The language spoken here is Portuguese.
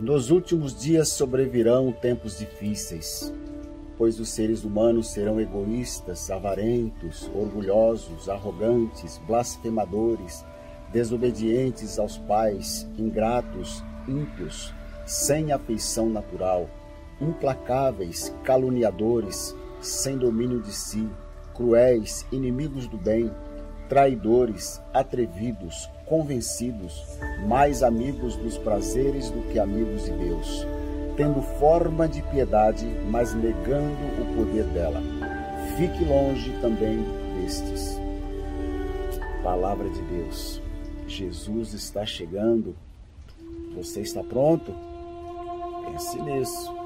Nos últimos dias sobrevirão tempos difíceis, pois os seres humanos serão egoístas, avarentos, orgulhosos, arrogantes, blasfemadores, desobedientes aos pais, ingratos, ímpios, sem afeição natural, implacáveis, caluniadores, sem domínio de si, cruéis, inimigos do bem, traidores, atrevidos, convencidos, mais amigos dos prazeres do que amigos de Deus, tendo forma de piedade, mas negando o poder dela. Fique longe também destes. Palavra de Deus. Jesus está chegando. Você está pronto? Pense nisso.